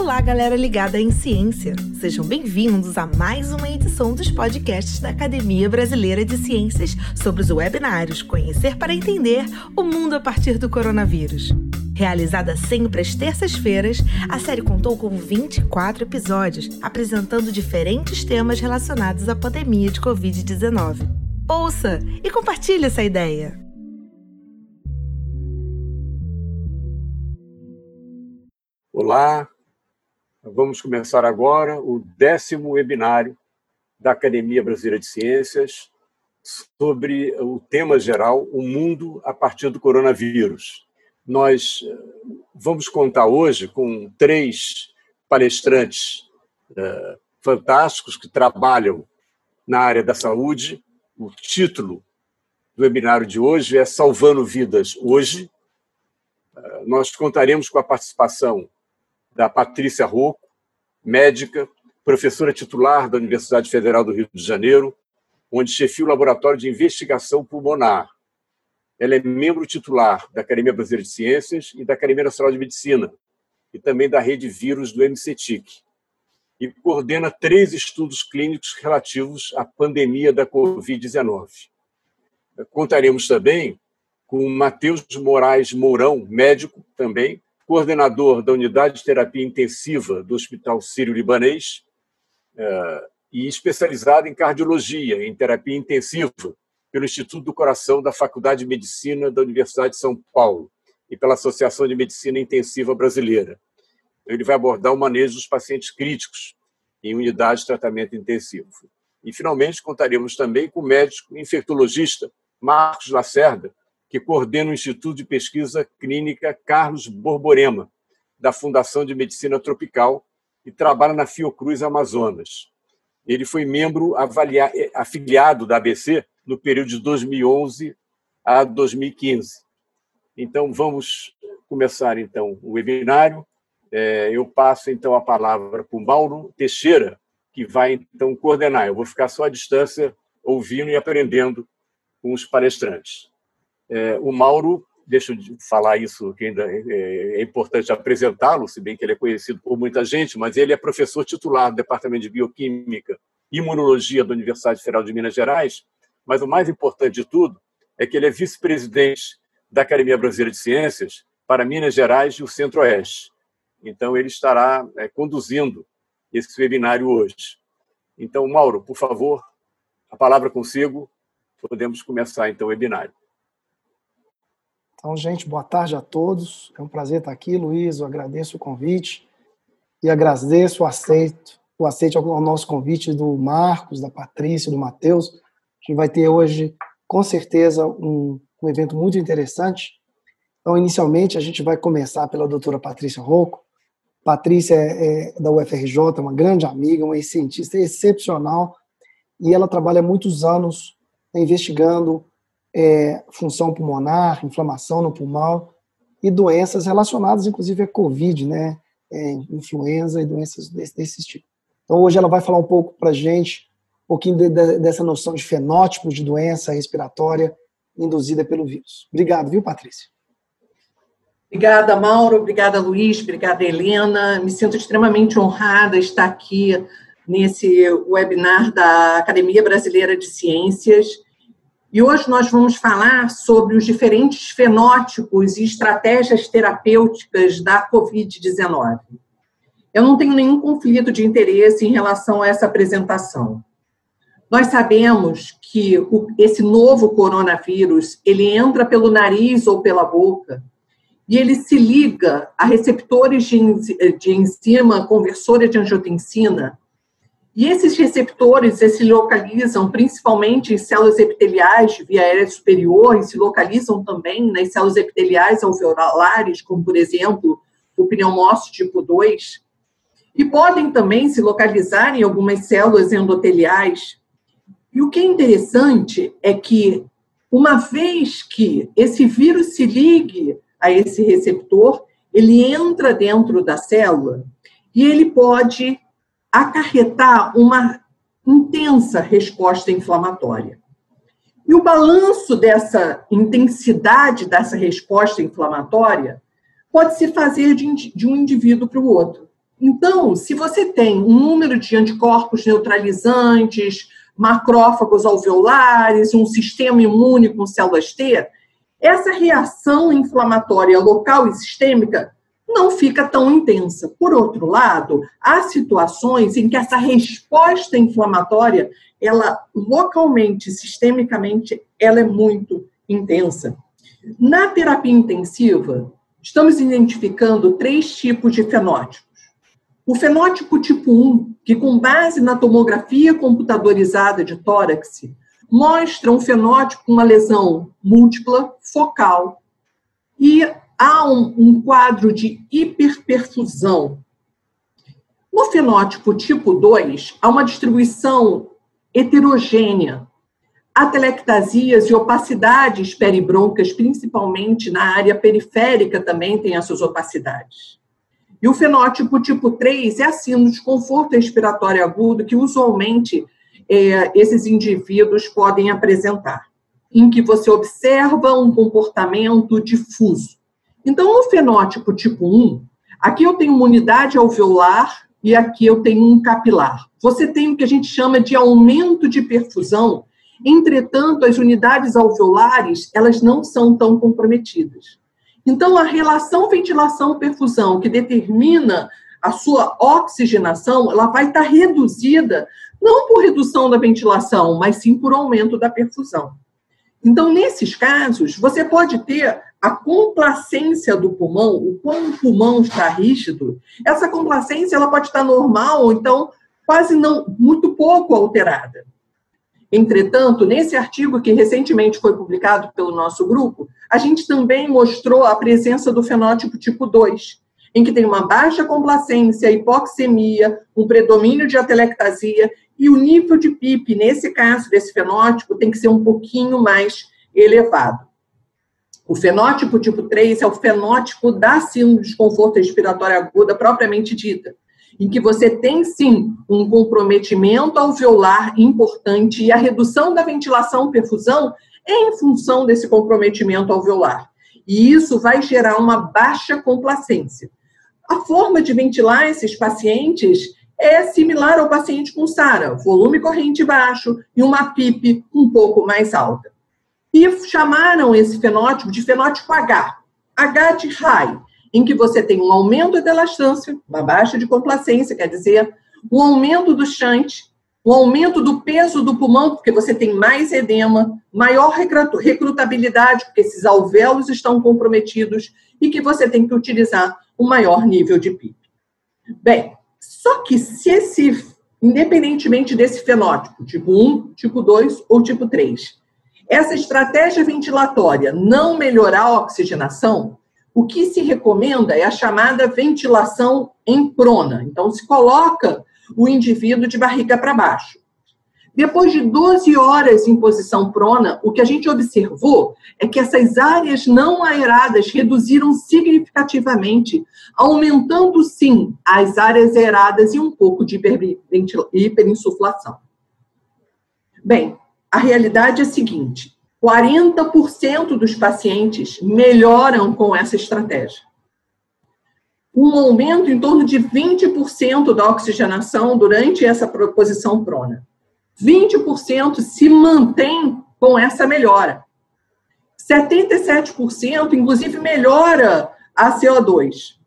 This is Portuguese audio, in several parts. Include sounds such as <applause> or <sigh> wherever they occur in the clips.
Olá, galera ligada em ciência. Sejam bem-vindos a mais uma edição dos podcasts da Academia Brasileira de Ciências sobre os webinários Conhecer para Entender o Mundo a partir do Coronavírus. Realizada sempre às terças-feiras, a série contou com 24 episódios, apresentando diferentes temas relacionados à pandemia de Covid-19. Ouça e compartilhe essa ideia! Olá, Vamos começar agora o décimo webinário da Academia Brasileira de Ciências sobre o tema geral, o mundo a partir do coronavírus. Nós eh, vamos contar hoje com três palestrantes uh, fantásticos que trabalham na área da saúde. O título do webinário de hoje é Salvando Vidas Hoje. Uh, nós contaremos com a participação da Patrícia Rocco, médica, professora titular da Universidade Federal do Rio de Janeiro, onde chefia o Laboratório de Investigação Pulmonar. Ela é membro titular da Academia Brasileira de Ciências e da Academia Nacional de Medicina, e também da rede vírus do MCTIC. E coordena três estudos clínicos relativos à pandemia da Covid-19. Contaremos também com Matheus Moraes Mourão, médico também, coordenador da Unidade de Terapia Intensiva do Hospital Sírio-Libanês é, e especializado em cardiologia, em terapia intensiva, pelo Instituto do Coração da Faculdade de Medicina da Universidade de São Paulo e pela Associação de Medicina Intensiva Brasileira. Ele vai abordar o manejo dos pacientes críticos em unidade de tratamento intensivo. E, finalmente, contaremos também com o médico infectologista Marcos Lacerda, que coordena o Instituto de Pesquisa Clínica Carlos Borborema, da Fundação de Medicina Tropical, e trabalha na Fiocruz Amazonas. Ele foi membro afiliado da ABC no período de 2011 a 2015. Então, vamos começar então o webinário. É, eu passo então a palavra para o Mauro Teixeira, que vai então coordenar. Eu vou ficar só à distância, ouvindo e aprendendo com os palestrantes. É, o Mauro, deixa eu falar isso, que ainda é, é importante apresentá-lo, se bem que ele é conhecido por muita gente, mas ele é professor titular do Departamento de Bioquímica e Imunologia da Universidade Federal de Minas Gerais, mas o mais importante de tudo é que ele é vice-presidente da Academia Brasileira de Ciências para Minas Gerais e o Centro-Oeste. Então, ele estará é, conduzindo esse webinário hoje. Então, Mauro, por favor, a palavra consigo. Podemos começar, então, o webinário. Então, gente, boa tarde a todos. É um prazer estar aqui, Luiz. Eu agradeço o convite e agradeço o aceito, o aceite ao nosso convite do Marcos, da Patrícia, do Matheus. A gente vai ter hoje, com certeza, um, um evento muito interessante. Então, inicialmente, a gente vai começar pela doutora Patrícia Rocco. Patrícia é, é da UFRJ, uma grande amiga, uma cientista excepcional, e ela trabalha muitos anos investigando é, função pulmonar, inflamação no pulmão e doenças relacionadas, inclusive, a Covid, né? É, influenza e doenças desse, desse tipo. Então, hoje ela vai falar um pouco para a gente, um pouquinho de, de, dessa noção de fenótipos de doença respiratória induzida pelo vírus. Obrigado, viu, Patrícia? Obrigada, Mauro. Obrigada, Luiz. Obrigada, Helena. Me sinto extremamente honrada estar aqui nesse webinar da Academia Brasileira de Ciências e hoje nós vamos falar sobre os diferentes fenótipos e estratégias terapêuticas da Covid-19. Eu não tenho nenhum conflito de interesse em relação a essa apresentação. Nós sabemos que esse novo coronavírus, ele entra pelo nariz ou pela boca e ele se liga a receptores de enzima conversora de angiotensina e esses receptores se localizam principalmente em células epiteliais de via aérea superior e se localizam também nas células epiteliais alveolares, como, por exemplo, o pneumócito tipo 2, e podem também se localizar em algumas células endoteliais. E o que é interessante é que, uma vez que esse vírus se ligue a esse receptor, ele entra dentro da célula e ele pode acarretar uma intensa resposta inflamatória. E o balanço dessa intensidade dessa resposta inflamatória pode se fazer de, de um indivíduo para o outro. Então, se você tem um número de anticorpos neutralizantes, macrófagos alveolares, um sistema imune com células T, essa reação inflamatória local e sistêmica não fica tão intensa. Por outro lado, há situações em que essa resposta inflamatória, ela localmente, sistemicamente, ela é muito intensa. Na terapia intensiva, estamos identificando três tipos de fenótipos. O fenótipo tipo 1, que com base na tomografia computadorizada de tórax, mostra um fenótipo uma lesão múltipla, focal, e há um, um quadro de hiperperfusão. No fenótipo tipo 2, há uma distribuição heterogênea. Atelectasias e opacidades peribroncas, principalmente na área periférica, também tem as suas opacidades. E o fenótipo tipo 3 é a síndrome de conforto respiratório agudo, que usualmente é, esses indivíduos podem apresentar, em que você observa um comportamento difuso. Então, no fenótipo tipo 1, aqui eu tenho uma unidade alveolar e aqui eu tenho um capilar. Você tem o que a gente chama de aumento de perfusão, entretanto, as unidades alveolares, elas não são tão comprometidas. Então, a relação ventilação-perfusão, que determina a sua oxigenação, ela vai estar reduzida, não por redução da ventilação, mas sim por aumento da perfusão. Então, nesses casos, você pode ter a complacência do pulmão, o quão o pulmão está rígido, essa complacência ela pode estar normal, ou então quase não, muito pouco alterada. Entretanto, nesse artigo que recentemente foi publicado pelo nosso grupo, a gente também mostrou a presença do fenótipo tipo 2, em que tem uma baixa complacência, hipoxemia, um predomínio de atelectasia e o nível de PIP, nesse caso desse fenótipo, tem que ser um pouquinho mais elevado. O fenótipo tipo 3 é o fenótipo da síndrome de desconforto respiratório aguda propriamente dita, em que você tem sim um comprometimento alveolar importante e a redução da ventilação perfusão é em função desse comprometimento alveolar. E isso vai gerar uma baixa complacência. A forma de ventilar esses pacientes é similar ao paciente com SARA, volume corrente baixo e uma PIP um pouco mais alta. E chamaram esse fenótipo de fenótipo H, H de high, em que você tem um aumento da elastância, uma baixa de complacência, quer dizer, um aumento do shunt, um aumento do peso do pulmão, porque você tem mais edema, maior recrutabilidade, porque esses alvéolos estão comprometidos, e que você tem que utilizar um maior nível de PIP. Bem, só que se esse, independentemente desse fenótipo, tipo 1, tipo 2 ou tipo 3, essa estratégia ventilatória não melhorar a oxigenação, o que se recomenda é a chamada ventilação em prona. Então, se coloca o indivíduo de barriga para baixo. Depois de 12 horas em posição prona, o que a gente observou é que essas áreas não aeradas reduziram significativamente, aumentando sim as áreas aeradas e um pouco de hiperinsuflação. Bem, a realidade é a seguinte: 40% dos pacientes melhoram com essa estratégia. Um aumento em torno de 20% da oxigenação durante essa posição prona. 20% se mantém com essa melhora. 77%, inclusive, melhora a CO2.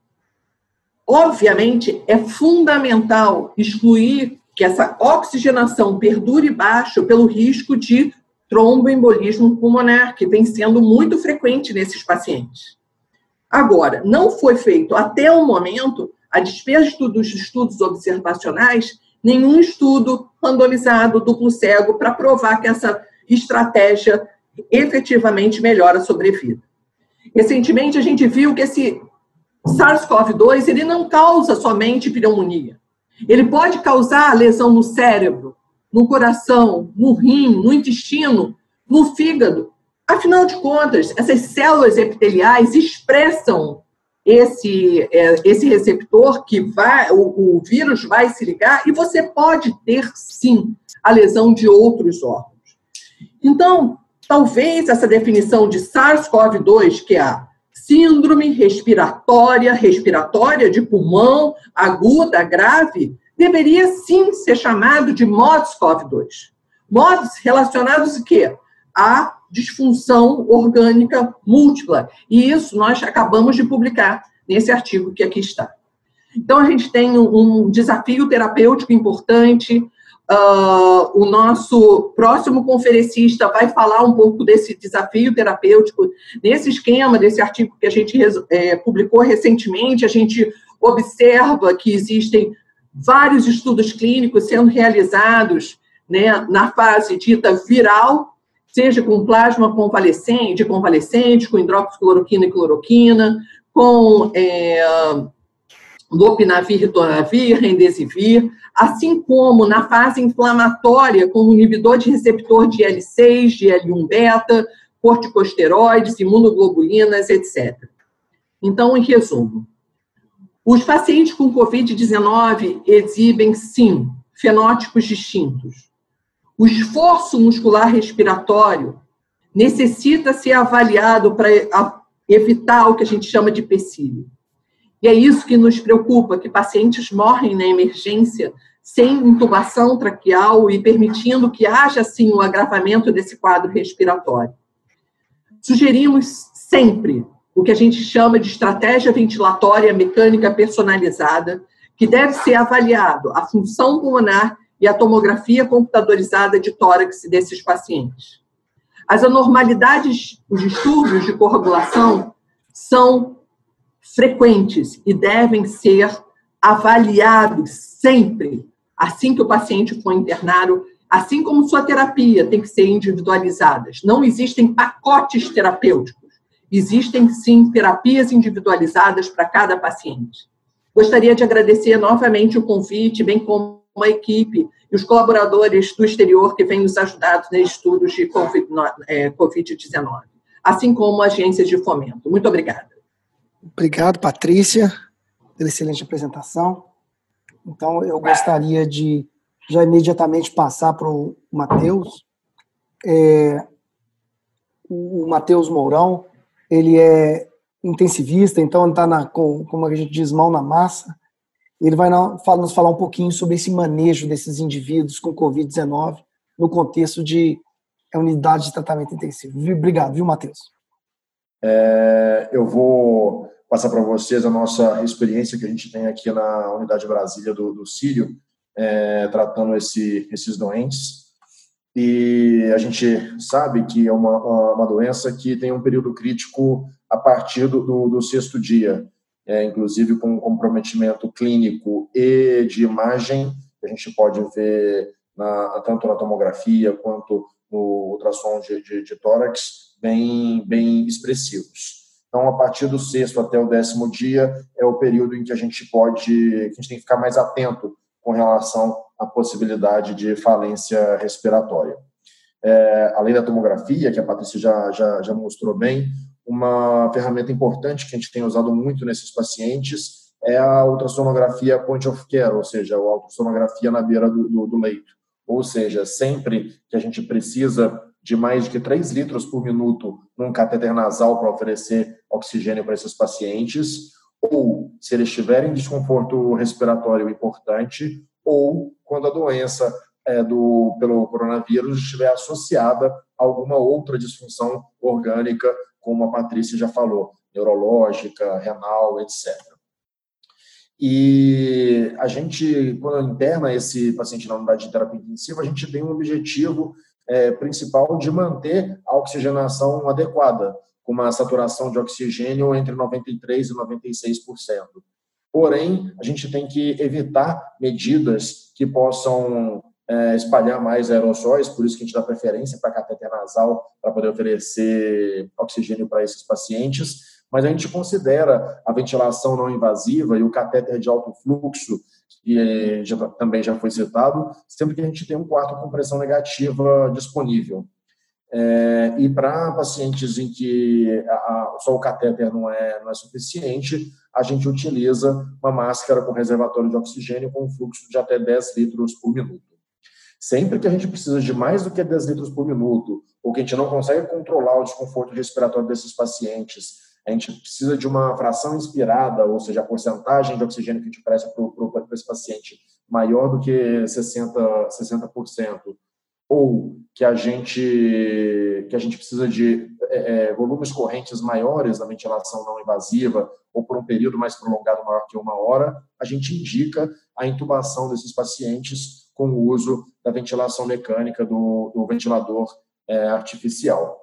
Obviamente, é fundamental excluir que essa oxigenação perdure baixo pelo risco de tromboembolismo pulmonar, que vem sendo muito frequente nesses pacientes. Agora, não foi feito até o momento, a despeito dos estudos observacionais, nenhum estudo randomizado, duplo cego, para provar que essa estratégia efetivamente melhora a sobrevida. Recentemente, a gente viu que esse SARS-CoV-2 ele não causa somente pneumonia. Ele pode causar lesão no cérebro, no coração, no rim, no intestino, no fígado. Afinal de contas, essas células epiteliais expressam esse, é, esse receptor que vai, o, o vírus vai se ligar e você pode ter sim a lesão de outros órgãos. Então, talvez essa definição de SARS-CoV-2, que é a síndrome respiratória, respiratória de pulmão, aguda, grave, deveria sim ser chamado de MODS-COV-2. MODS relacionados a quê? A disfunção orgânica múltipla. E isso nós acabamos de publicar nesse artigo que aqui está. Então, a gente tem um desafio terapêutico importante. Uh, o nosso próximo conferencista vai falar um pouco desse desafio terapêutico. Nesse esquema, desse artigo que a gente é, publicou recentemente, a gente observa que existem vários estudos clínicos sendo realizados né, na fase dita viral, seja com plasma convalescente, convalescente, com hidroxicloroquina e cloroquina, com é, lopinavir, ritonavir, remdesivir, assim como na fase inflamatória, com inibidor de receptor de L6, de L1-beta, corticosteroides, imunoglobulinas, etc. Então, em resumo, os pacientes com Covid-19 exibem, sim, fenótipos distintos. O esforço muscular respiratório necessita ser avaliado para evitar o que a gente chama de pecílio. E é isso que nos preocupa, que pacientes morrem na emergência sem intubação traqueal e permitindo que haja, sim, o um agravamento desse quadro respiratório. Sugerimos sempre o que a gente chama de estratégia ventilatória mecânica personalizada, que deve ser avaliado a função pulmonar e a tomografia computadorizada de tórax desses pacientes. As anormalidades, os distúrbios de coagulação são frequentes e devem ser avaliados sempre, assim que o paciente for internado, assim como sua terapia tem que ser individualizada. Não existem pacotes terapêuticos. Existem, sim, terapias individualizadas para cada paciente. Gostaria de agradecer novamente o convite, bem como a equipe e os colaboradores do exterior que vêm nos ajudado nos estudos de é, Covid-19, assim como agências de fomento. Muito obrigada. Obrigado, Patrícia, pela excelente apresentação. Então, eu gostaria de já imediatamente passar para o Matheus. É, o Matheus Mourão, ele é intensivista, então ele está, com, como a gente diz, mão na massa. Ele vai nos falar um pouquinho sobre esse manejo desses indivíduos com Covid-19 no contexto de é, unidade de tratamento intensivo. Obrigado, viu, Matheus? É, eu vou passar para vocês a nossa experiência que a gente tem aqui na Unidade Brasília do, do Sírio, é, tratando esse, esses doentes. E a gente sabe que é uma, uma doença que tem um período crítico a partir do, do, do sexto dia, é, inclusive com comprometimento clínico e de imagem, a gente pode ver na, tanto na tomografia quanto no ultrassom de, de, de tórax, bem, bem expressivos. Então, a partir do sexto até o décimo dia é o período em que a gente pode, que a gente tem que ficar mais atento com relação à possibilidade de falência respiratória. É, além da tomografia, que a Patrícia já, já, já mostrou bem, uma ferramenta importante que a gente tem usado muito nesses pacientes é a ultrassonografia point of care, ou seja, a ultrassonografia na beira do, do, do leito. Ou seja, sempre que a gente precisa de mais de 3 litros por minuto num catéter nasal para oferecer oxigênio para esses pacientes, ou se eles tiverem desconforto respiratório importante, ou quando a doença é, do, pelo coronavírus estiver associada a alguma outra disfunção orgânica, como a Patrícia já falou, neurológica, renal, etc. E a gente, quando interna esse paciente na unidade de terapia intensiva, a gente tem um objetivo é, principal de manter a oxigenação adequada, com uma saturação de oxigênio entre 93% e 96%. Porém, a gente tem que evitar medidas que possam é, espalhar mais aerossóis, por isso que a gente dá preferência para cateter nasal, para poder oferecer oxigênio para esses pacientes. Mas a gente considera a ventilação não invasiva e o catéter de alto fluxo, que já, também já foi citado, sempre que a gente tem um quarto com pressão negativa disponível. É, e para pacientes em que a, a, só o catéter não é, não é suficiente, a gente utiliza uma máscara com reservatório de oxigênio com um fluxo de até 10 litros por minuto. Sempre que a gente precisa de mais do que 10 litros por minuto, ou que a gente não consegue controlar o desconforto respiratório desses pacientes, a gente precisa de uma fração inspirada, ou seja, a porcentagem de oxigênio que a gente presta para esse paciente maior do que 60%, 60% ou que a gente que a gente precisa de é, é, volumes correntes maiores da ventilação não invasiva ou por um período mais prolongado maior que uma hora, a gente indica a intubação desses pacientes com o uso da ventilação mecânica do, do ventilador é, artificial.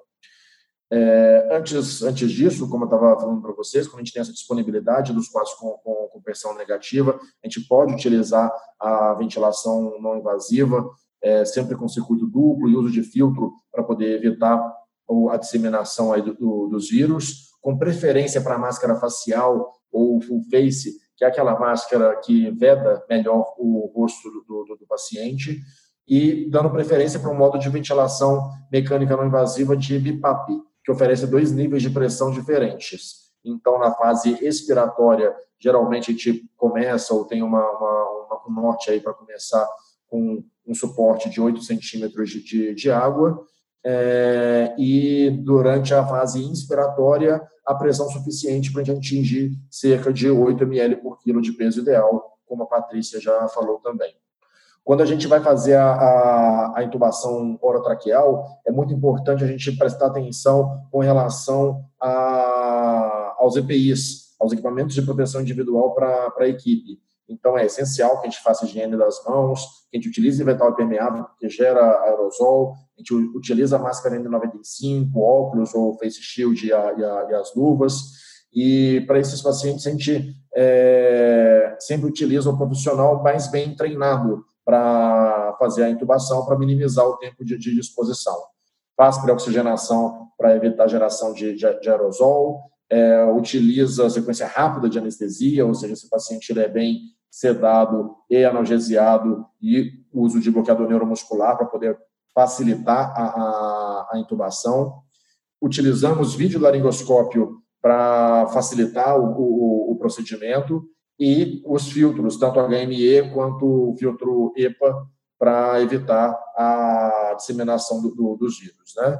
É, antes, antes disso, como eu estava falando para vocês, quando a gente tem essa disponibilidade dos quadros com, com, com, pressão negativa, a gente pode utilizar a ventilação não invasiva, é, sempre com circuito duplo e uso de filtro para poder evitar a disseminação aí do, do, dos vírus, com preferência para máscara facial ou full face, que é aquela máscara que veda melhor o rosto do, do, do paciente, e dando preferência para um modo de ventilação mecânica não invasiva de BIPAP, que oferece dois níveis de pressão diferentes. Então, na fase expiratória, geralmente a gente começa ou tem uma, uma, um norte aí para começar com um suporte de 8 centímetros de, de, de água, é, e durante a fase inspiratória, a pressão suficiente para a gente atingir cerca de 8 ml por quilo de peso ideal, como a Patrícia já falou também. Quando a gente vai fazer a, a, a, intubação orotraqueal, é muito importante a gente prestar atenção com relação a, aos EPIs, aos equipamentos de proteção individual para a equipe. Então, é essencial que a gente faça higiene das mãos, que a gente utilize inventário permeável, porque gera aerosol, a gente utiliza a máscara N95, óculos ou face shield e, a, e, a, e as luvas. E para esses pacientes, a gente é, sempre utiliza o profissional mais bem treinado para fazer a intubação, para minimizar o tempo de, de. Faz pré-oxigenação para evitar a geração de, de, de aerosol, é, utiliza a sequência rápida de anestesia, ou seja, se o paciente é bem sedado e analgesiado e uso de bloqueador neuromuscular para poder facilitar a, a, a intubação. Utilizamos videolaringoscópio para facilitar o, o, o, procedimento e os filtros, tanto HME quanto o filtro EPA, para evitar a disseminação do, do, dos vírus. Né?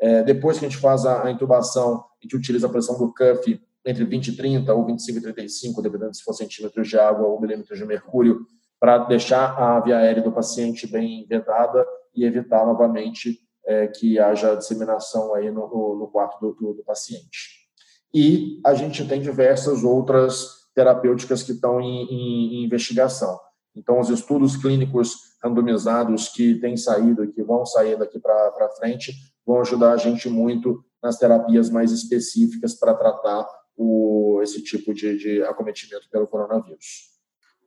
É, depois que a gente faz a, a intubação, a gente utiliza a pressão do cuff entre 20 e 30 ou 25 e 35, dependendo se for centímetros de água ou milímetros de mercúrio, para deixar a via aérea do paciente bem vedada e evitar novamente é, que haja disseminação aí no, no, quarto do, do, do, paciente. E a gente tem diversas outras terapêuticas que estão em, em, em investigação. Então, os estudos clínicos randomizados que têm saído e que vão sair daqui para frente vão ajudar a gente muito nas terapias mais específicas para tratar o, esse tipo de, de acometimento pelo coronavírus.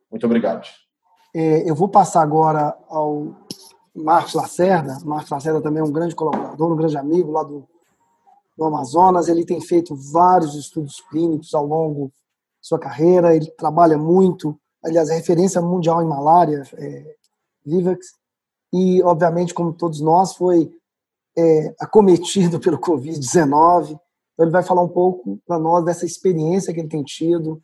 Muito obrigado. É, eu vou passar agora ao Marcos Lacerda. Marcos Lacerda também é um grande colaborador, um grande amigo lá do, do Amazonas. Ele tem feito vários estudos clínicos ao longo sua carreira. Ele trabalha muito, aliás, é referência mundial em malária, é, Vivax. E, obviamente, como todos nós, foi é, acometido <laughs> pelo Covid-19 então, ele vai falar um pouco para nós dessa experiência que ele tem tido,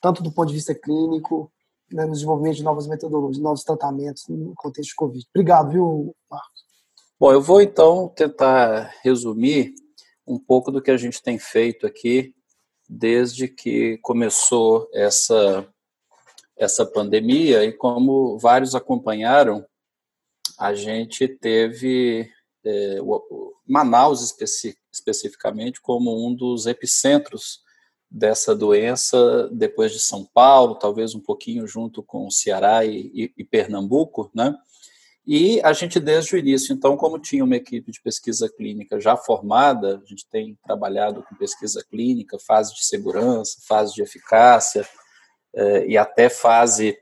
tanto do ponto de vista clínico, né, no desenvolvimento de novas metodologias, novos tratamentos no contexto de Covid. Obrigado, viu, Marcos? Bom, eu vou então tentar resumir um pouco do que a gente tem feito aqui desde que começou essa essa pandemia e como vários acompanharam, a gente teve é, Manaus especi especificamente como um dos epicentros dessa doença depois de São Paulo, talvez um pouquinho junto com Ceará e, e, e, Pernambuco, né? E a gente desde o início, então, como tinha uma equipe de pesquisa clínica já formada, a gente tem trabalhado com pesquisa clínica, fase de segurança, fase de eficácia eh, e até fase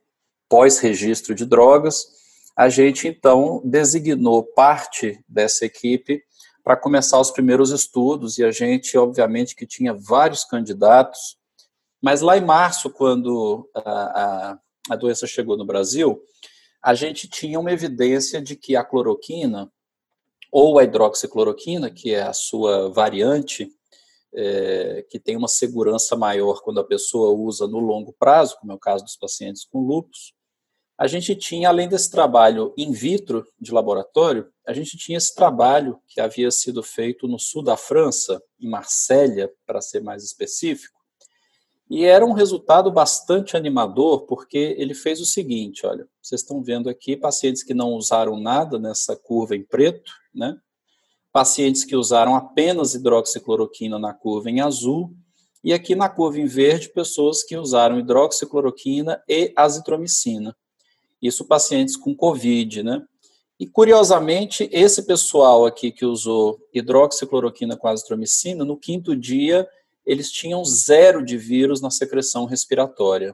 pós-registro de drogas, a gente então designou parte dessa equipe para começar os primeiros estudos e a gente, obviamente, que tinha vários candidatos, mas lá em março, quando a, a, a doença chegou no Brasil, a gente tinha uma evidência de que a cloroquina ou a hidroxicloroquina, que é a sua variante, é, que tem uma segurança maior quando a pessoa usa no longo prazo, como é o caso dos pacientes com lúpus, a gente tinha, além desse trabalho in vitro de laboratório, a gente tinha esse trabalho que havia sido feito no sul da França, em Marsella, para ser mais específico, e era um resultado bastante animador, porque ele fez o seguinte: olha, vocês estão vendo aqui pacientes que não usaram nada nessa curva em preto, né? Pacientes que usaram apenas hidroxicloroquina na curva em azul, e aqui na curva em verde, pessoas que usaram hidroxicloroquina e azitromicina. Isso pacientes com Covid, né? E curiosamente, esse pessoal aqui que usou hidroxicloroquina com azitromicina, no quinto dia eles tinham zero de vírus na secreção respiratória.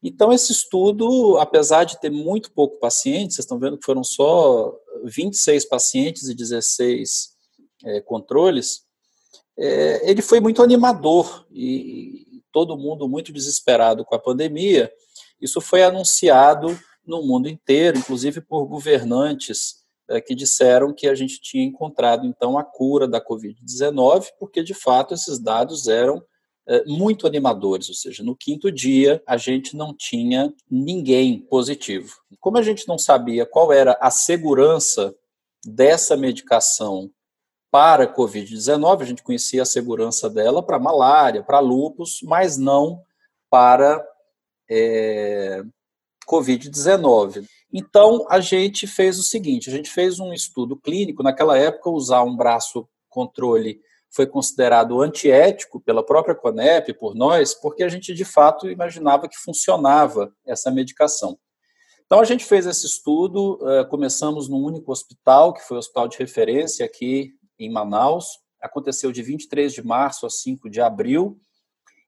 Então, esse estudo, apesar de ter muito pouco pacientes, vocês estão vendo que foram só 26 pacientes e 16 é, controles, é, ele foi muito animador e todo mundo muito desesperado com a pandemia. Isso foi anunciado no mundo inteiro, inclusive por governantes que disseram que a gente tinha encontrado então a cura da Covid-19, porque de fato esses dados eram é, muito animadores, ou seja, no quinto dia a gente não tinha ninguém positivo. Como a gente não sabia qual era a segurança dessa medicação para a Covid-19, a gente conhecia a segurança dela para malária, para lúpus, mas não para é, Covid-19. Então, a gente fez o seguinte: a gente fez um estudo clínico. Naquela época, usar um braço controle foi considerado antiético pela própria CONEP, por nós, porque a gente de fato imaginava que funcionava essa medicação. Então, a gente fez esse estudo, eh, começamos num único hospital, que foi o hospital de referência aqui em Manaus. Aconteceu de 23 de março a 5 de abril.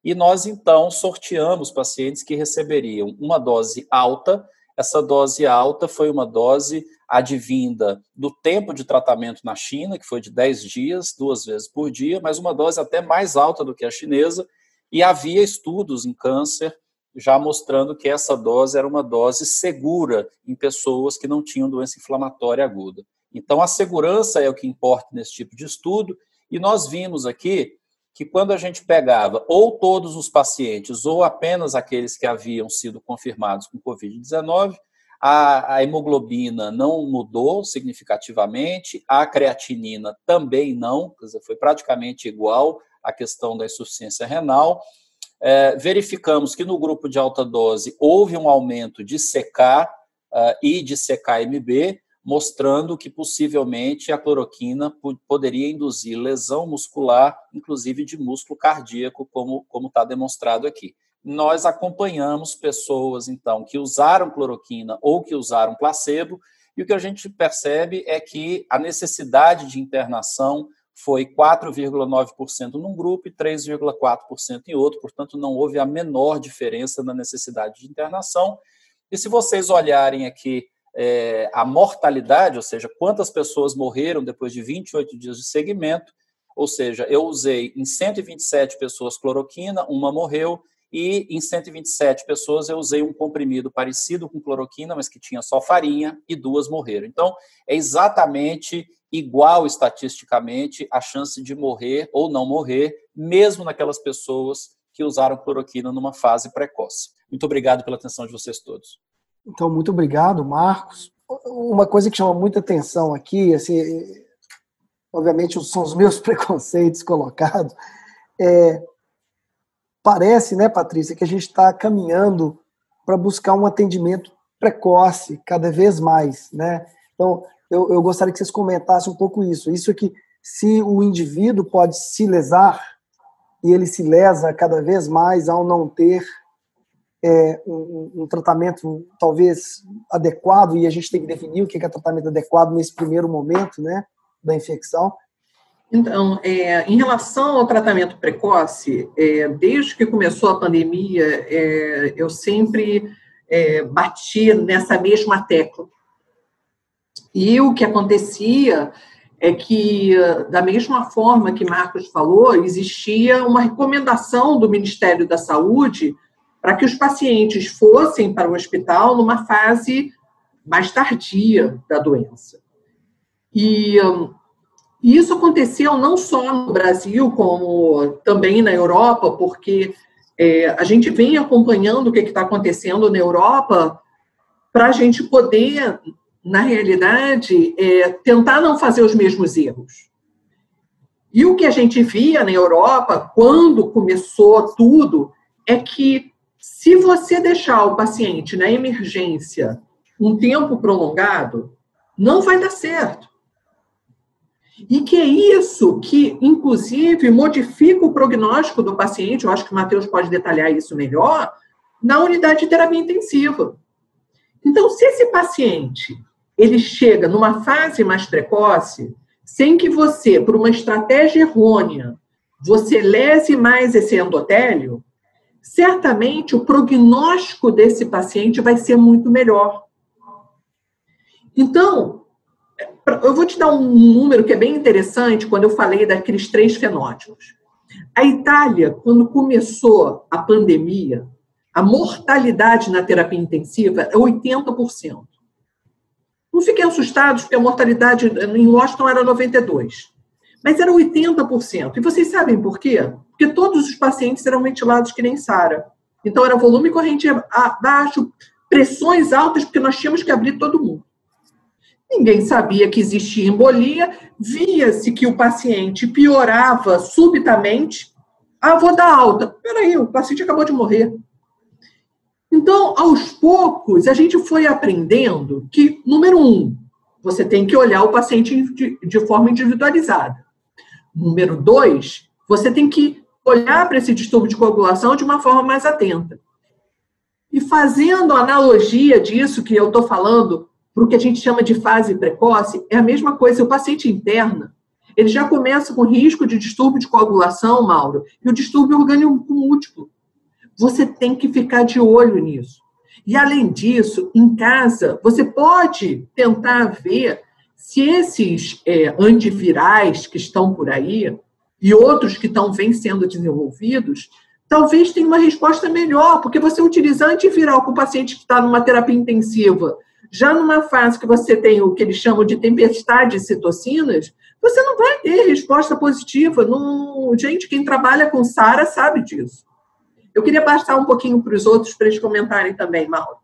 E nós, então, sorteamos pacientes que receberiam uma dose alta. Essa dose alta foi uma dose advinda do tempo de tratamento na China, que foi de 10 dias, duas vezes por dia, mas uma dose até mais alta do que a chinesa, e havia estudos em câncer já mostrando que essa dose era uma dose segura em pessoas que não tinham doença inflamatória aguda. Então, a segurança é o que importa nesse tipo de estudo, e nós vimos aqui que quando a gente pegava ou todos os pacientes ou apenas aqueles que haviam sido confirmados com Covid-19, a, a, hemoglobina não mudou significativamente, a creatinina também não, dizer, foi praticamente igual à questão da insuficiência renal. É, verificamos que no grupo de alta dose houve um aumento de CK uh, e de CKMB, mostrando que possivelmente a cloroquina poderia induzir lesão muscular, inclusive de músculo cardíaco, como está demonstrado aqui. Nós acompanhamos pessoas então que usaram cloroquina ou que usaram placebo e o que a gente percebe é que a necessidade de internação foi 4,9% num grupo e 3,4% em outro, portanto não houve a menor diferença na necessidade de internação. E se vocês olharem aqui é, a mortalidade, ou seja, quantas pessoas morreram depois de 28 dias de segmento, ou seja, eu usei em 127 pessoas cloroquina, uma morreu, e em 127 pessoas eu usei um comprimido parecido com cloroquina, mas que tinha só farinha, e duas morreram. Então, é exatamente igual estatisticamente a chance de morrer ou não morrer, mesmo naquelas pessoas que usaram cloroquina numa fase precoce. Muito obrigado pela atenção de vocês todos. Então, muito obrigado, Marcos. Uma coisa que chama muita atenção aqui, assim, obviamente são os meus <laughs> preconceitos colocados, é, parece, né, Patrícia, que a gente está caminhando para buscar um atendimento precoce cada vez mais, né? Então, eu, eu gostaria que vocês comentassem um pouco isso. Isso é que se o indivíduo pode se lesar e ele se lesa cada vez mais ao não ter é, um, um, tratamento talvez adequado, e a gente tem que definir o que é tratamento adequado nesse primeiro momento né, da infecção. Então, é, em relação ao tratamento precoce, é, desde que começou a pandemia, é, eu sempre é, bati nessa mesma tecla. E o que acontecia é que, da mesma forma que Marcos falou, existia uma recomendação do Ministério da Saúde para que os pacientes fossem para o hospital numa fase mais tardia da doença. E isso aconteceu não só no Brasil, como também na Europa, porque é, a gente vem acompanhando o que está acontecendo na Europa para a gente poder, na realidade, é, tentar não fazer os mesmos erros. E o que a gente via na Europa, quando começou tudo, é que se você deixar o paciente na emergência um tempo prolongado, não vai dar certo. E que é isso que, inclusive, modifica o prognóstico do paciente, eu acho que o Matheus pode detalhar isso melhor, na unidade de terapia intensiva. Então, se esse paciente ele chega numa fase mais precoce, sem que você, por uma estratégia errônea, você lese mais esse endotélio, certamente o prognóstico desse paciente vai ser muito melhor. Então, eu vou te dar um número que é bem interessante quando eu falei daqueles três fenótipos. A Itália, quando começou a pandemia, a mortalidade na terapia intensiva é 80%. Não fiquem assustados, porque a mortalidade em Washington era 92%. Mas era 80%. E vocês sabem por quê? Porque todos os pacientes eram ventilados que nem Sara. Então, era volume corrente baixo, pressões altas, porque nós tínhamos que abrir todo mundo. Ninguém sabia que existia embolia, via-se que o paciente piorava subitamente. Ah, vou dar alta. Peraí, o paciente acabou de morrer. Então, aos poucos, a gente foi aprendendo que, número um, você tem que olhar o paciente de, de forma individualizada. Número dois, você tem que olhar para esse distúrbio de coagulação de uma forma mais atenta. E fazendo analogia disso que eu estou falando para o que a gente chama de fase precoce, é a mesma coisa. O paciente interna, ele já começa com risco de distúrbio de coagulação, Mauro, e o distúrbio orgânico múltiplo. Você tem que ficar de olho nisso. E, além disso, em casa, você pode tentar ver se esses é, antivirais que estão por aí e outros que estão vêm sendo desenvolvidos, talvez tenham uma resposta melhor, porque você utiliza antiviral com o paciente que está numa terapia intensiva, já numa fase que você tem o que eles chamam de tempestade de citocinas, você não vai ter resposta positiva. Não... Gente, quem trabalha com SARA sabe disso. Eu queria passar um pouquinho para os outros para eles comentarem também, Mauro.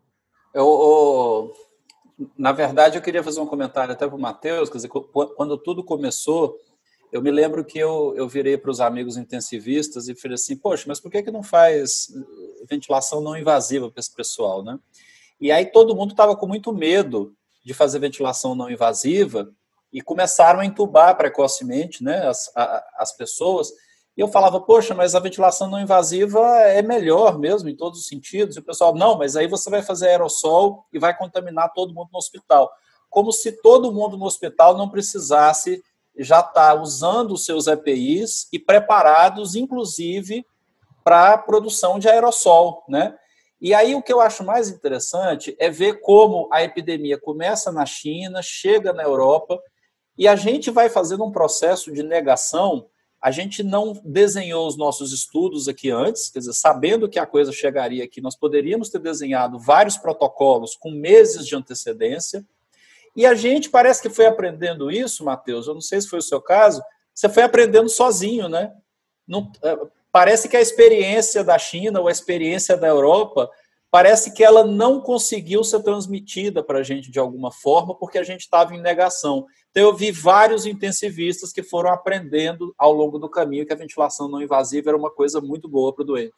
Eu, eu, na verdade, eu queria fazer um comentário até para o Matheus. Quer dizer, quando tudo começou, eu me lembro que eu, eu virei para os amigos intensivistas e falei assim: Poxa, mas por que, que não faz ventilação não invasiva para esse pessoal, né? E aí todo mundo estava com muito medo de fazer ventilação não invasiva e começaram a entubar precocemente né, as, a, as pessoas. E eu falava, poxa, mas a ventilação não invasiva é melhor mesmo, em todos os sentidos. E o pessoal, não, mas aí você vai fazer aerossol e vai contaminar todo mundo no hospital. Como se todo mundo no hospital não precisasse já estar tá usando os seus EPIs e preparados, inclusive, para a produção de aerossol, né? E aí o que eu acho mais interessante é ver como a epidemia começa na China, chega na Europa, e a gente vai fazendo um processo de negação a gente não desenhou os nossos estudos aqui antes, quer dizer, sabendo que a coisa chegaria aqui, nós poderíamos ter desenhado vários protocolos com meses de antecedência. E a gente parece que foi aprendendo isso, Matheus. Eu não sei se foi o seu caso. Você foi aprendendo sozinho, né? Não, é, parece que a experiência da China ou a experiência da Europa parece que ela não conseguiu ser transmitida para a gente de alguma forma, porque a gente estava em negação. Então, eu vi vários intensivistas que foram aprendendo ao longo do caminho que a ventilação não invasiva era uma coisa muito boa para o doente.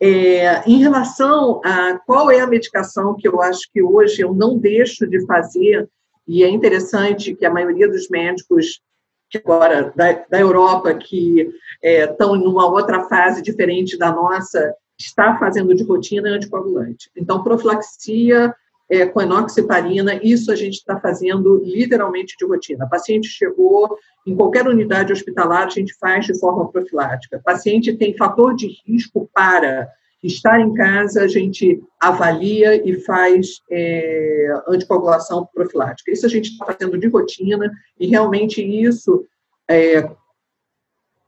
É, em relação a qual é a medicação que eu acho que hoje eu não deixo de fazer, e é interessante que a maioria dos médicos que agora da, da Europa que é, estão em uma outra fase diferente da nossa está fazendo de rotina anticoagulante. Então, profilaxia é, com enoxiparina, isso a gente está fazendo literalmente de rotina. A paciente chegou, em qualquer unidade hospitalar, a gente faz de forma profilática. O paciente tem fator de risco para estar em casa, a gente avalia e faz é, anticoagulação profilática. Isso a gente está fazendo de rotina e realmente isso é,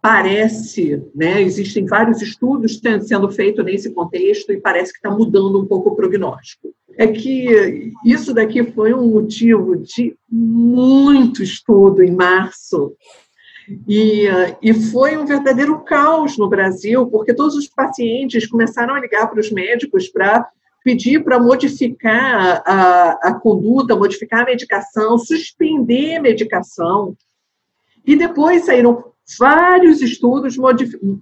parece, né, existem vários estudos sendo feitos nesse contexto e parece que está mudando um pouco o prognóstico. É que isso daqui foi um motivo de muito estudo em março e, e foi um verdadeiro caos no Brasil, porque todos os pacientes começaram a ligar para os médicos para pedir para modificar a, a conduta, modificar a medicação, suspender a medicação. E depois saíram vários estudos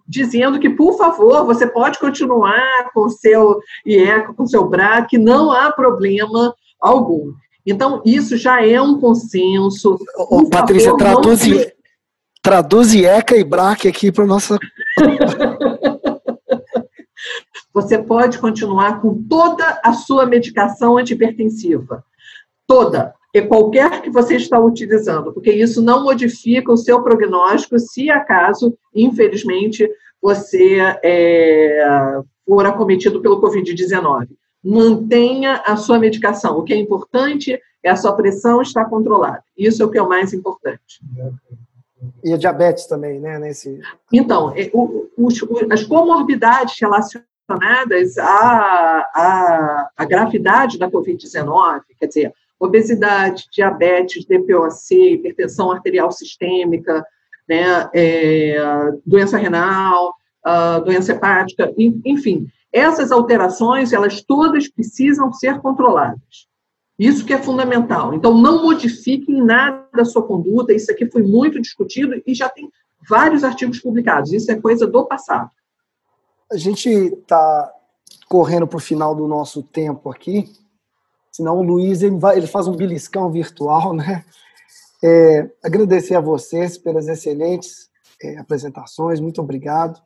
dizendo que, por favor, você pode continuar com o seu IECA, com o seu BRA, que não há problema algum. Então, isso já é um consenso. Ô, Patrícia, favor, traduz, não... traduz IECA e BRAC aqui para nossa. <laughs> você pode continuar com toda a sua medicação antipertensiva. Toda. Qualquer que você está utilizando, porque isso não modifica o seu prognóstico se acaso, infelizmente, você é, for acometido pelo Covid-19. Mantenha a sua medicação. O que é importante é a sua pressão estar controlada. Isso é o que é o mais importante. E a diabetes também, né? Nesse... Então, é, os, as comorbidades relacionadas relacionadas à, à, à gravidade da Covid-19, quer dizer, obesidade, diabetes, DPOC, hipertensão arterial sistêmica, né, é, doença renal, uh, doença hepática, enfim, essas alterações, elas todas precisam ser controladas. Isso que é fundamental. Então, não modifiquem nada da sua conduta, isso aqui foi muito discutido e já tem vários artigos publicados, isso é coisa do passado. A gente está correndo para o final do nosso tempo aqui, senão o Luiz ele, vai, ele faz um beliscão virtual, né? É, agradecer a vocês pelas excelentes é, apresentações, muito obrigado.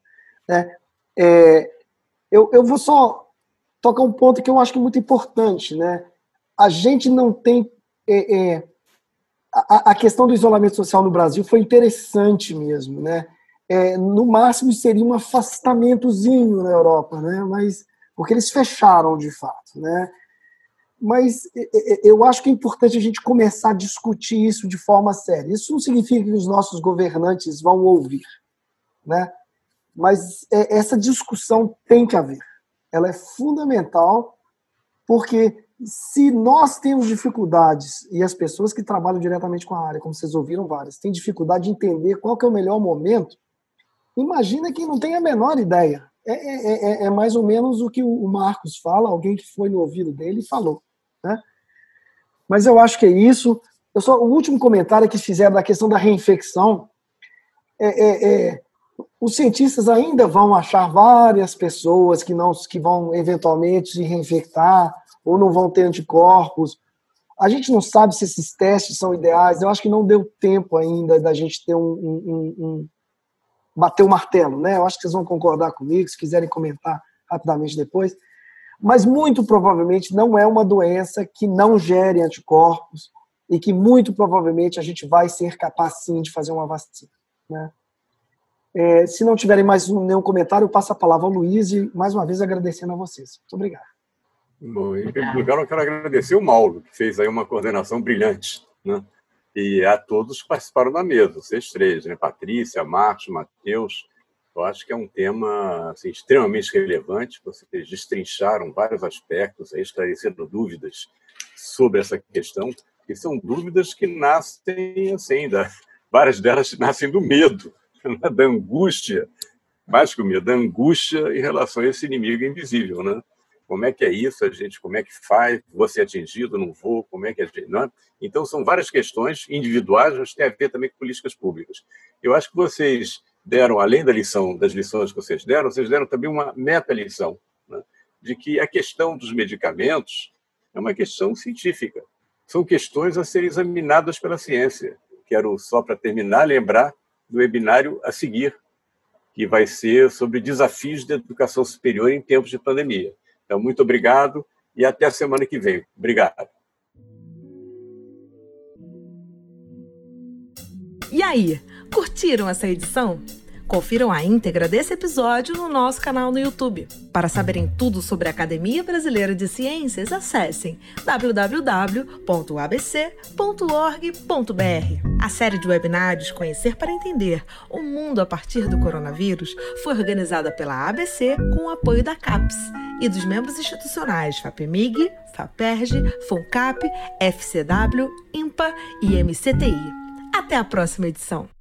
Né? É, eu, eu vou só tocar um ponto que eu acho que é muito importante, né? A gente não tem é, é, a, a, questão do isolamento social no Brasil foi interessante mesmo, né? é, no máximo seria um afastamentozinho na Europa, né? Mas porque eles fecharam de fato, né? Mas eu acho que é importante a gente começar a discutir isso de forma séria. Isso não significa que os nossos governantes vão ouvir, né? Mas é, essa discussão tem que haver. Ela é fundamental porque se nós temos dificuldades e as pessoas que trabalham diretamente com a área, como vocês ouviram várias, têm dificuldade de entender qual é o melhor momento, Imagina quem não tem a menor ideia. É, é, é, é, mais ou menos o que o Marcos fala, alguém que foi no ouvido dele e falou. Né? Mas eu acho que é isso. Eu só, o último comentário que fizeram da questão da reinfecção é, é, é, os cientistas ainda vão achar várias pessoas que não que vão eventualmente se reinfectar ou não vão ter anticorpos. A gente não sabe se esses testes são ideais. Eu acho que não deu tempo ainda da gente ter um, um, um bater o martelo, né? Eu acho que vocês vão concordar comigo, se quiserem comentar rapidamente depois. Mas muito provavelmente não é uma doença que não gere anticorpos e que muito provavelmente a gente vai ser capaz sim de fazer uma vacina, né? É, se não tiverem mais nenhum comentário, eu passo a palavra ao Luiz e mais uma vez agradecendo a vocês. Muito obrigado. Bom, em primeiro lugar, eu quero agradecer o Mauro, que fez aí uma coordenação brilhante, né? e a todos que participaram da mesa, vocês três, né? Patrícia, Marcos, Matheus. Eu acho que é um tema assim, extremamente relevante. Vocês destrincharam vários aspectos, esclarecendo dúvidas sobre essa questão, e são dúvidas que nascem assim, da, várias delas nascem do medo, né? da angústia, mais que o medo, da angústia em relação a esse inimigo invisível, né? como é que é isso, a gente, como é que faz, vou ser atingido, não vou, como é que a gente. Não é? Então, são várias questões individuais, mas tem a ver também com políticas públicas. Eu acho que vocês deram, além da lição, das lições que vocês deram, vocês deram também uma meta-lição, né? de que a questão dos medicamentos é uma questão científica. São questões a serem examinadas pela ciência. Quero, só para terminar, lembrar do webinário a seguir, que vai ser sobre desafios da educação superior em tempos de pandemia. Então, muito obrigado e até a semana que vem. Obrigado. E aí, curtiram essa edição? Confiram a íntegra desse episódio no nosso canal no YouTube. Para saberem tudo sobre a Academia Brasileira de Ciências, acessem www.abc.org.br. A série de webinários Conhecer para Entender o Mundo a partir do Coronavírus foi organizada pela ABC com o apoio da CAPES e dos membros institucionais FAPEMIG, FAPERJ, FUNCAP, FCW, IMPA e MCTI. Até a próxima edição!